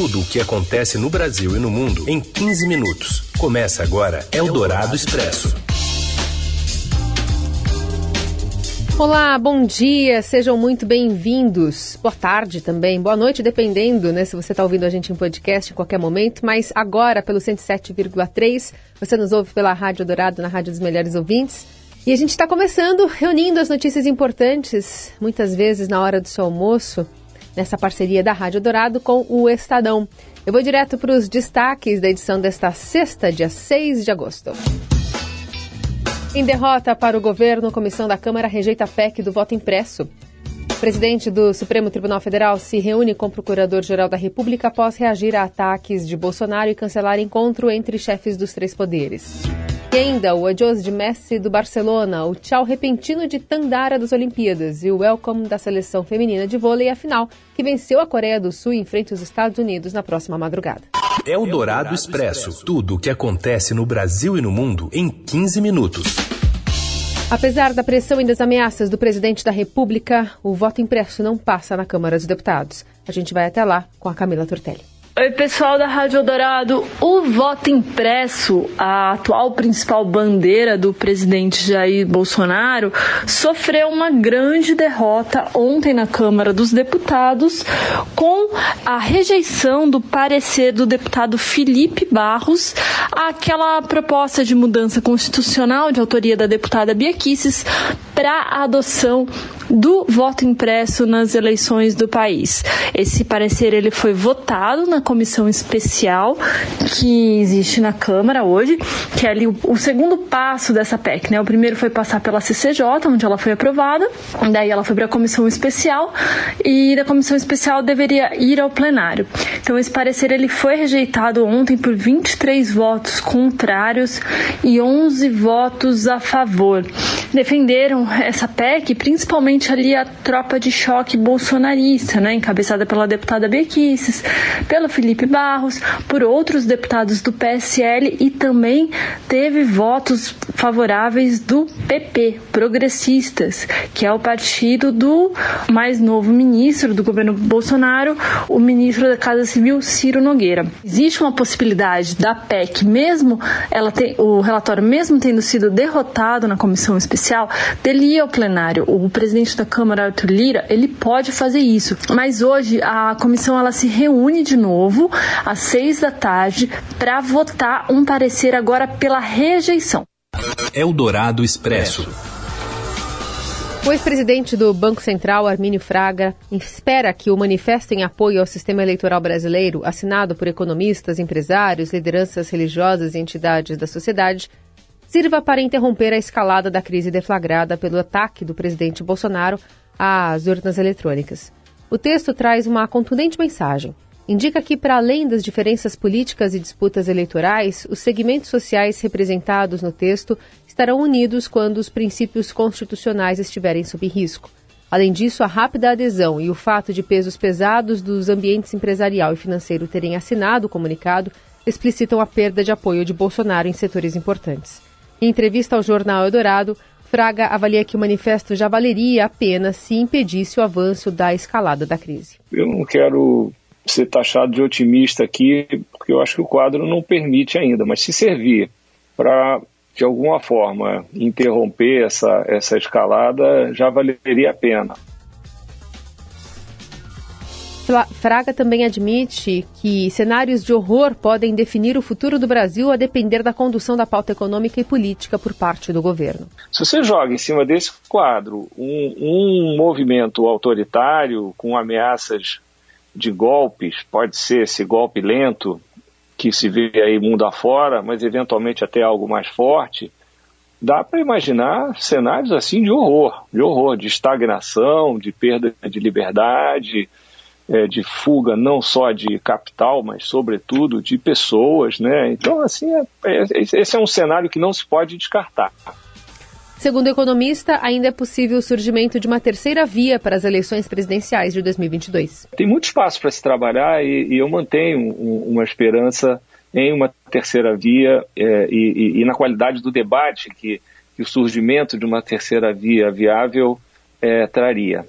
Tudo o que acontece no Brasil e no mundo em 15 minutos. Começa agora Eldorado Expresso. Olá, bom dia, sejam muito bem-vindos. Boa tarde também, boa noite, dependendo, né, se você está ouvindo a gente em podcast em qualquer momento, mas agora pelo 107,3, você nos ouve pela Rádio Dourado, na Rádio dos Melhores Ouvintes. E a gente está começando reunindo as notícias importantes, muitas vezes na hora do seu almoço, nessa parceria da Rádio Dourado com o Estadão. Eu vou direto para os destaques da edição desta sexta, dia 6 de agosto. Em derrota para o governo, a comissão da Câmara rejeita a PEC do voto impresso. O presidente do Supremo Tribunal Federal se reúne com o Procurador-Geral da República após reagir a ataques de Bolsonaro e cancelar encontro entre chefes dos três poderes. E ainda o adiós de Messi do Barcelona, o tchau repentino de Tandara das Olimpíadas e o welcome da seleção feminina de vôlei à final, que venceu a Coreia do Sul em frente aos Estados Unidos na próxima madrugada. É o Dourado Expresso. Tudo o que acontece no Brasil e no mundo em 15 minutos. Apesar da pressão e das ameaças do presidente da República, o voto impresso não passa na Câmara dos Deputados. A gente vai até lá com a Camila Tortelli. Oi, pessoal da Rádio Dourado. O voto impresso, a atual principal bandeira do presidente Jair Bolsonaro, sofreu uma grande derrota ontem na Câmara dos Deputados com a rejeição do parecer do deputado Felipe Barros àquela proposta de mudança constitucional de autoria da deputada Bia Kicis para a adoção do voto impresso nas eleições do país. Esse parecer ele foi votado na comissão especial que existe na Câmara hoje, que é ali o, segundo passo dessa PEC, né? O primeiro foi passar pela CCJ, onde ela foi aprovada, daí ela foi para a comissão especial e da comissão especial deveria ir ao plenário. Então esse parecer ele foi rejeitado ontem por 23 votos contrários e 11 votos a favor. Defenderam essa PEC principalmente ali a tropa de choque bolsonarista, né, encabeçada pela deputada Bequices, pelo Felipe Barros, por outros deputados do PSL e também teve votos favoráveis do PP, progressistas, que é o partido do mais novo ministro do governo Bolsonaro, o ministro da Casa Civil, Ciro Nogueira. Existe uma possibilidade da PEC, mesmo ela tem, o relatório mesmo tendo sido derrotado na comissão especial, dele ir ao plenário. O presidente presidente da Câmara, Arthur Lira, ele pode fazer isso. Mas hoje a comissão ela se reúne de novo às seis da tarde para votar um parecer agora pela rejeição. Eldorado Expresso. O ex-presidente do Banco Central, Armínio Fraga, espera que o manifesto em apoio ao sistema eleitoral brasileiro, assinado por economistas, empresários, lideranças religiosas e entidades da sociedade, sirva para interromper a escalada da crise deflagrada pelo ataque do presidente Bolsonaro às urnas eletrônicas. O texto traz uma contundente mensagem. Indica que, para além das diferenças políticas e disputas eleitorais, os segmentos sociais representados no texto estarão unidos quando os princípios constitucionais estiverem sob risco. Além disso, a rápida adesão e o fato de pesos pesados dos ambientes empresarial e financeiro terem assinado o comunicado explicitam a perda de apoio de Bolsonaro em setores importantes. Em entrevista ao jornal Eldorado, Fraga avalia que o manifesto já valeria a pena se impedisse o avanço da escalada da crise. Eu não quero ser taxado de otimista aqui, porque eu acho que o quadro não permite ainda, mas se servir para, de alguma forma, interromper essa, essa escalada, já valeria a pena. Fraga também admite que cenários de horror podem definir o futuro do Brasil a depender da condução da pauta econômica e política por parte do governo. Se você joga em cima desse quadro um, um movimento autoritário com ameaças de golpes, pode ser esse golpe lento que se vê aí mundo afora, mas eventualmente até algo mais forte, dá para imaginar cenários assim de horror, de horror, de estagnação, de perda de liberdade, é, de fuga não só de capital, mas sobretudo de pessoas, né? Então, assim, é, é, esse é um cenário que não se pode descartar. Segundo o economista, ainda é possível o surgimento de uma terceira via para as eleições presidenciais de 2022. Tem muito espaço para se trabalhar e, e eu mantenho um, uma esperança em uma terceira via é, e, e, na qualidade do debate que, que, o surgimento de uma terceira via viável é, traria.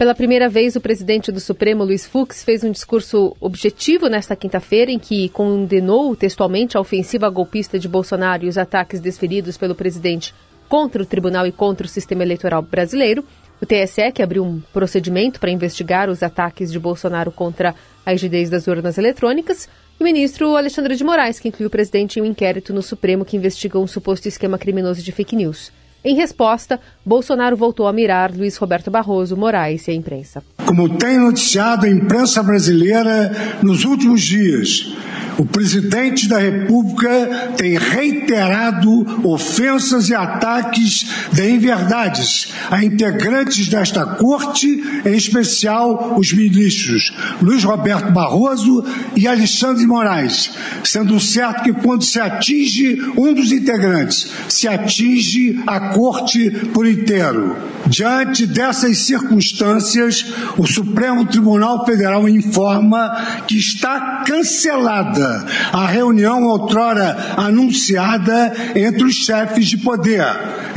Pela primeira vez, o presidente do Supremo, Luiz Fux, fez um discurso objetivo nesta quinta-feira, em que condenou textualmente a ofensiva golpista de Bolsonaro e os ataques desferidos pelo presidente contra o tribunal e contra o sistema eleitoral brasileiro. O TSE, que abriu um procedimento para investigar os ataques de Bolsonaro contra a rigidez das urnas eletrônicas, e o ministro Alexandre de Moraes, que incluiu o presidente em um inquérito no Supremo que investiga um suposto esquema criminoso de fake news. Em resposta, Bolsonaro voltou a mirar Luiz Roberto Barroso, Moraes e a imprensa. Como tem noticiado a imprensa brasileira nos últimos dias, o presidente da República tem reiterado ofensas e ataques de inverdades a integrantes desta corte, em especial os ministros Luiz Roberto Barroso e Alexandre Moraes, sendo certo que quando se atinge um dos integrantes, se atinge a corte por inteiro. Diante dessas circunstâncias, o Supremo Tribunal Federal informa que está cancelada a reunião outrora anunciada entre os chefes de poder,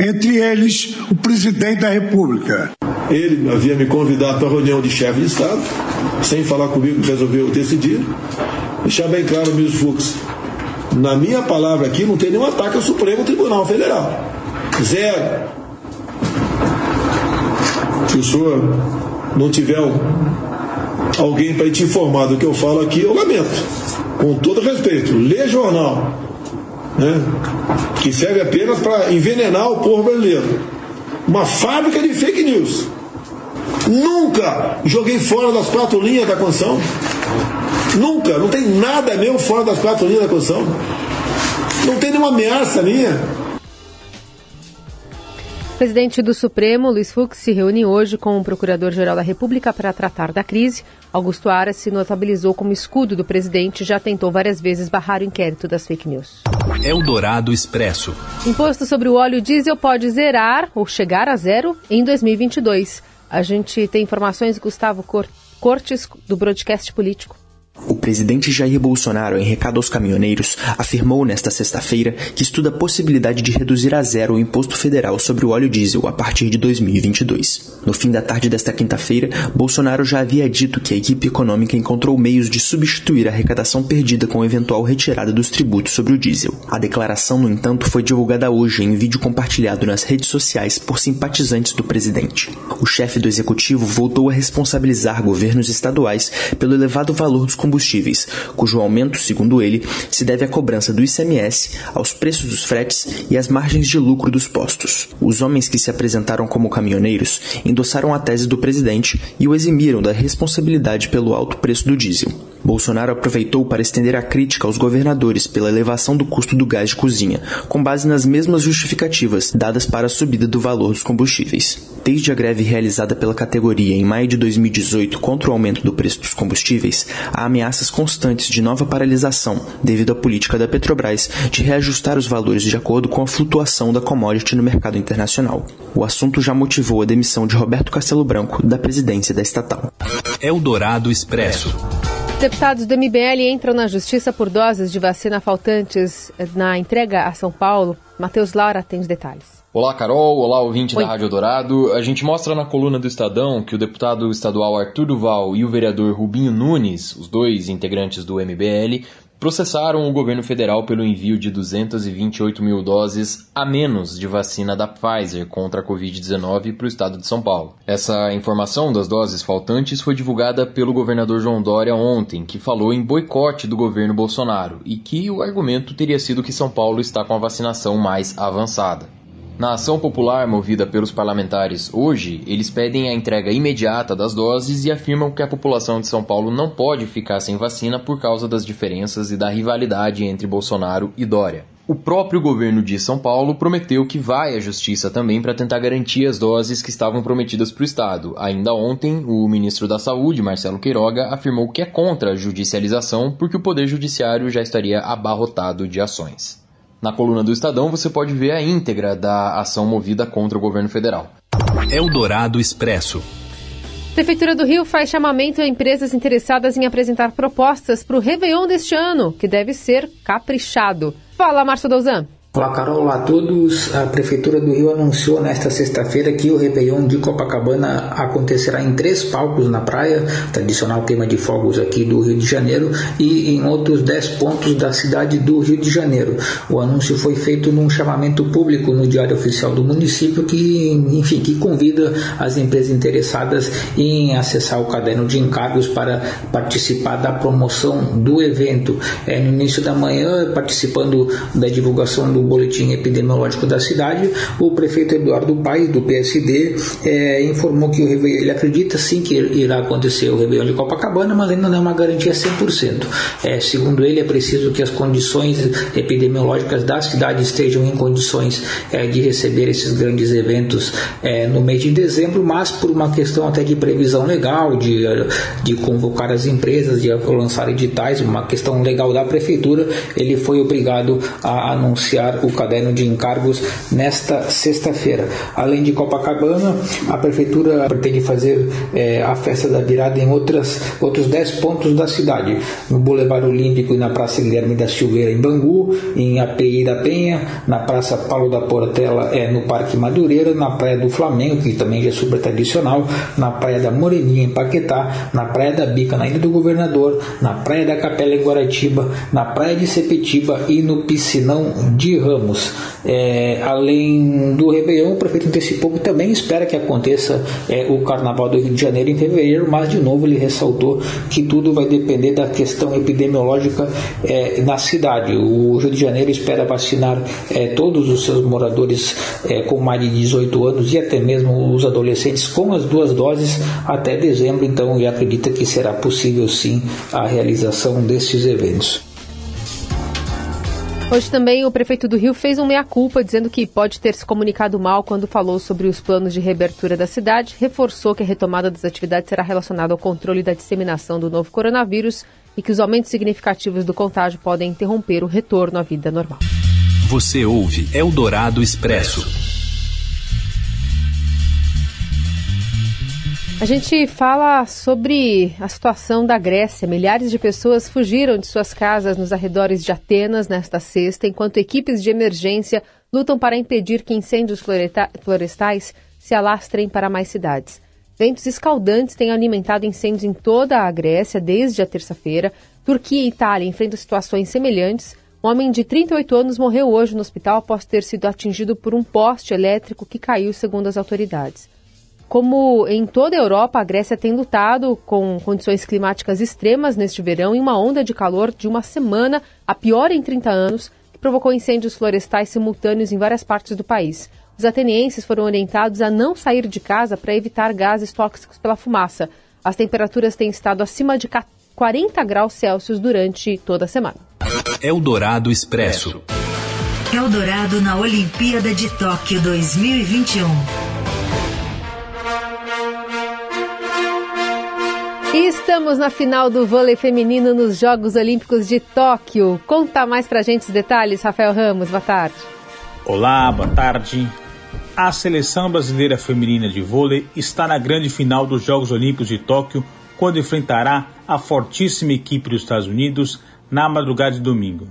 entre eles o presidente da República. Ele havia me convidado para a reunião de chefe de Estado, sem falar comigo, resolveu decidir. Deixar bem claro, Mills Fux, na minha palavra aqui não tem nenhum ataque ao Supremo Tribunal Federal. Zero. Se o senhor não tiver alguém para te informar do que eu falo aqui, eu lamento. Com todo respeito, lê jornal, né? que serve apenas para envenenar o povo brasileiro. Uma fábrica de fake news. Nunca joguei fora das quatro linhas da Constituição. Nunca. Não tem nada meu fora das quatro linhas da Constituição. Não tem nenhuma ameaça minha. O presidente do Supremo, Luiz Fux, se reúne hoje com o Procurador-Geral da República para tratar da crise. Augusto Aras se notabilizou como escudo do presidente e já tentou várias vezes barrar o inquérito das fake news. Eldorado Expresso. Imposto sobre o óleo diesel pode zerar ou chegar a zero em 2022. A gente tem informações, Gustavo Cortes, do Broadcast Político. O presidente Jair Bolsonaro, em recado aos caminhoneiros, afirmou nesta sexta-feira que estuda a possibilidade de reduzir a zero o imposto federal sobre o óleo diesel a partir de 2022. No fim da tarde desta quinta-feira, Bolsonaro já havia dito que a equipe econômica encontrou meios de substituir a arrecadação perdida com a eventual retirada dos tributos sobre o diesel. A declaração, no entanto, foi divulgada hoje em vídeo compartilhado nas redes sociais por simpatizantes do presidente. O chefe do executivo voltou a responsabilizar governos estaduais pelo elevado valor dos combustíveis, cujo aumento, segundo ele, se deve à cobrança do ICMS, aos preços dos fretes e às margens de lucro dos postos. Os homens que se apresentaram como caminhoneiros endossaram a tese do presidente e o eximiram da responsabilidade pelo alto preço do diesel. Bolsonaro aproveitou para estender a crítica aos governadores pela elevação do custo do gás de cozinha, com base nas mesmas justificativas dadas para a subida do valor dos combustíveis. Desde a greve realizada pela categoria em maio de 2018 contra o aumento do preço dos combustíveis, há ameaças constantes de nova paralisação devido à política da Petrobras de reajustar os valores de acordo com a flutuação da commodity no mercado internacional. O assunto já motivou a demissão de Roberto Castelo Branco da presidência da estatal. Eldorado Expresso. Deputados do MBL entram na justiça por doses de vacina faltantes na entrega a São Paulo. Matheus Laura tem os detalhes. Olá, Carol. Olá, ouvinte Oi. da Rádio Dourado. A gente mostra na coluna do Estadão que o deputado estadual Arthur Duval e o vereador Rubinho Nunes, os dois integrantes do MBL, processaram o governo federal pelo envio de 228 mil doses a menos de vacina da Pfizer contra a Covid-19 para o estado de São Paulo. Essa informação das doses faltantes foi divulgada pelo governador João Dória ontem, que falou em boicote do governo Bolsonaro e que o argumento teria sido que São Paulo está com a vacinação mais avançada. Na ação popular movida pelos parlamentares hoje, eles pedem a entrega imediata das doses e afirmam que a população de São Paulo não pode ficar sem vacina por causa das diferenças e da rivalidade entre Bolsonaro e Dória. O próprio governo de São Paulo prometeu que vai à justiça também para tentar garantir as doses que estavam prometidas para o Estado. Ainda ontem, o ministro da Saúde, Marcelo Queiroga, afirmou que é contra a judicialização porque o Poder Judiciário já estaria abarrotado de ações. Na coluna do Estadão você pode ver a íntegra da ação movida contra o governo federal. Eldorado Expresso. Prefeitura do Rio faz chamamento a empresas interessadas em apresentar propostas para o Réveillon deste ano, que deve ser caprichado. Fala, Márcio Douzan. Olá, Carol. Olá a todos. A Prefeitura do Rio anunciou nesta sexta-feira que o Réveillon de Copacabana acontecerá em três palcos na praia, tradicional queima de fogos aqui do Rio de Janeiro, e em outros dez pontos da cidade do Rio de Janeiro. O anúncio foi feito num chamamento público no Diário Oficial do município que, enfim, que convida as empresas interessadas em acessar o caderno de encargos para participar da promoção do evento. É, no início da manhã, participando da divulgação do boletim epidemiológico da cidade, o prefeito Eduardo Paes, do PSD, é, informou que o ele acredita sim que irá acontecer o Réveillon de Copacabana, mas ainda não é uma garantia 100%. É, segundo ele, é preciso que as condições epidemiológicas da cidade estejam em condições é, de receber esses grandes eventos é, no mês de dezembro, mas por uma questão até de previsão legal, de, de convocar as empresas, de lançar editais, uma questão legal da prefeitura, ele foi obrigado a anunciar o caderno de encargos nesta sexta-feira. Além de Copacabana, a Prefeitura pretende fazer é, a festa da virada em outras, outros 10 pontos da cidade, no Boulevard Olímpico e na Praça Guilherme da Silveira, em Bangu, em API da Penha, na Praça Paulo da Portela, é, no Parque Madureira, na Praia do Flamengo, que também já é super tradicional, na Praia da Moreninha, em Paquetá, na Praia da Bica, na Ilha do Governador, na Praia da Capela, em Guaratiba, na Praia de Sepetiba e no Piscinão de Ramos. É, além do Réveillon, o prefeito antecipou que também espera que aconteça é, o Carnaval do Rio de Janeiro em fevereiro, mas de novo ele ressaltou que tudo vai depender da questão epidemiológica é, na cidade. O Rio de Janeiro espera vacinar é, todos os seus moradores é, com mais de 18 anos e até mesmo os adolescentes com as duas doses até dezembro, então ele acredita que será possível sim a realização desses eventos. Hoje também o prefeito do Rio fez um meia-culpa, dizendo que pode ter se comunicado mal quando falou sobre os planos de reabertura da cidade, reforçou que a retomada das atividades será relacionada ao controle da disseminação do novo coronavírus e que os aumentos significativos do contágio podem interromper o retorno à vida normal. Você ouve Eldorado Expresso. A gente fala sobre a situação da Grécia. Milhares de pessoas fugiram de suas casas nos arredores de Atenas nesta sexta, enquanto equipes de emergência lutam para impedir que incêndios florestais se alastrem para mais cidades. Ventos escaldantes têm alimentado incêndios em toda a Grécia desde a terça-feira. Turquia e Itália enfrentam situações semelhantes. Um homem de 38 anos morreu hoje no hospital após ter sido atingido por um poste elétrico que caiu, segundo as autoridades. Como em toda a Europa, a Grécia tem lutado com condições climáticas extremas neste verão e uma onda de calor de uma semana, a pior em 30 anos, que provocou incêndios florestais simultâneos em várias partes do país. Os atenienses foram orientados a não sair de casa para evitar gases tóxicos pela fumaça. As temperaturas têm estado acima de 40 graus Celsius durante toda a semana. Eldorado Expresso. Eldorado na Olimpíada de Tóquio 2021. E estamos na final do vôlei feminino nos Jogos Olímpicos de Tóquio. Conta mais pra gente os detalhes, Rafael Ramos. Boa tarde. Olá, boa tarde. A seleção brasileira feminina de vôlei está na grande final dos Jogos Olímpicos de Tóquio, quando enfrentará a fortíssima equipe dos Estados Unidos na madrugada de domingo.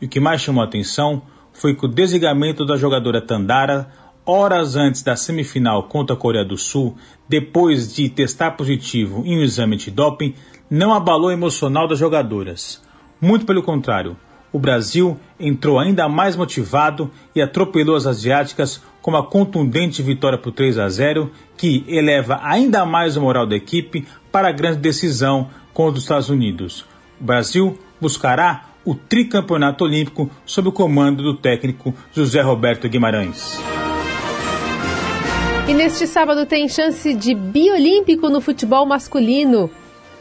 E o que mais chamou a atenção foi que o desligamento da jogadora Tandara horas antes da semifinal contra a Coreia do Sul, depois de testar positivo em um exame de doping, não abalou o emocional das jogadoras. Muito pelo contrário, o Brasil entrou ainda mais motivado e atropelou as asiáticas com uma contundente vitória por 3 a 0, que eleva ainda mais o moral da equipe para a grande decisão contra os Estados Unidos. O Brasil buscará o tricampeonato olímpico sob o comando do técnico José Roberto Guimarães. E neste sábado tem chance de biolímpico no futebol masculino.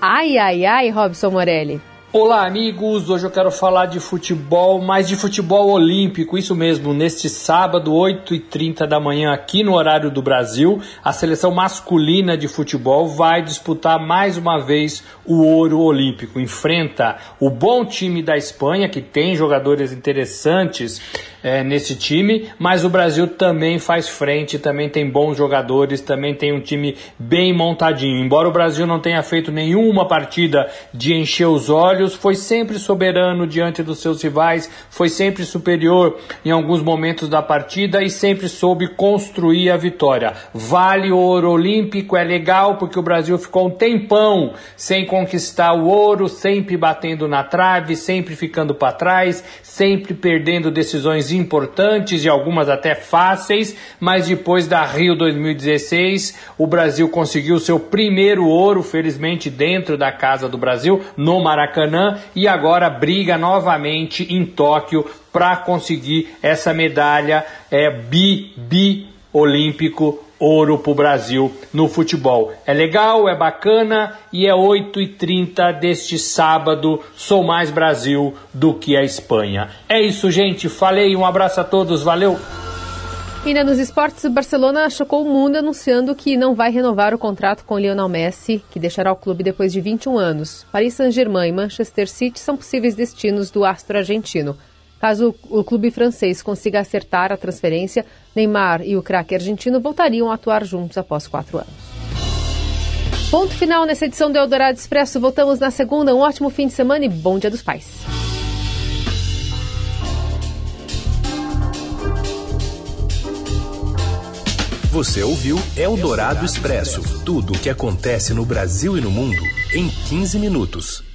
Ai, ai, ai, Robson Morelli. Olá, amigos. Hoje eu quero falar de futebol, mas de futebol olímpico. Isso mesmo, neste sábado, 8h30 da manhã, aqui no horário do Brasil, a seleção masculina de futebol vai disputar mais uma vez o ouro olímpico. Enfrenta o bom time da Espanha, que tem jogadores interessantes é, nesse time, mas o Brasil também faz frente, também tem bons jogadores, também tem um time bem montadinho. Embora o Brasil não tenha feito nenhuma partida de encher os olhos, foi sempre soberano diante dos seus rivais, foi sempre superior em alguns momentos da partida e sempre soube construir a vitória. Vale o ouro olímpico, é legal porque o Brasil ficou um tempão sem conquistar o ouro, sempre batendo na trave, sempre ficando para trás, sempre perdendo decisões importantes e algumas até fáceis, mas depois da Rio 2016, o Brasil conseguiu seu primeiro ouro, felizmente dentro da casa do Brasil, no Maracanã, e agora briga novamente em Tóquio para conseguir essa medalha é, bi, bi olímpico ouro para o Brasil no futebol. É legal, é bacana e é 8h30 deste sábado. Sou mais Brasil do que a Espanha. É isso, gente. Falei, um abraço a todos, valeu! Ainda nos esportes, o Barcelona chocou o mundo anunciando que não vai renovar o contrato com Lionel Messi, que deixará o clube depois de 21 anos. Paris Saint-Germain e Manchester City são possíveis destinos do astro argentino. Caso o clube francês consiga acertar a transferência, Neymar e o craque argentino voltariam a atuar juntos após quatro anos. Ponto final nessa edição do Eldorado Expresso. Voltamos na segunda. Um ótimo fim de semana e bom Dia dos Pais. Você ouviu Eldorado Expresso tudo o que acontece no Brasil e no mundo em 15 minutos.